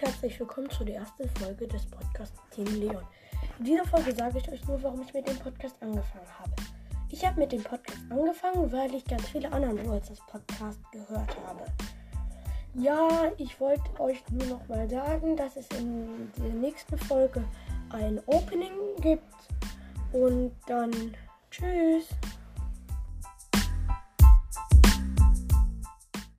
herzlich willkommen zu der ersten Folge des Podcasts Team Leon. In dieser Folge sage ich euch nur, warum ich mit dem Podcast angefangen habe. Ich habe mit dem Podcast angefangen, weil ich ganz viele anderen Wurzeln Podcast gehört habe. Ja, ich wollte euch nur noch mal sagen, dass es in der nächsten Folge ein Opening gibt. Und dann tschüss.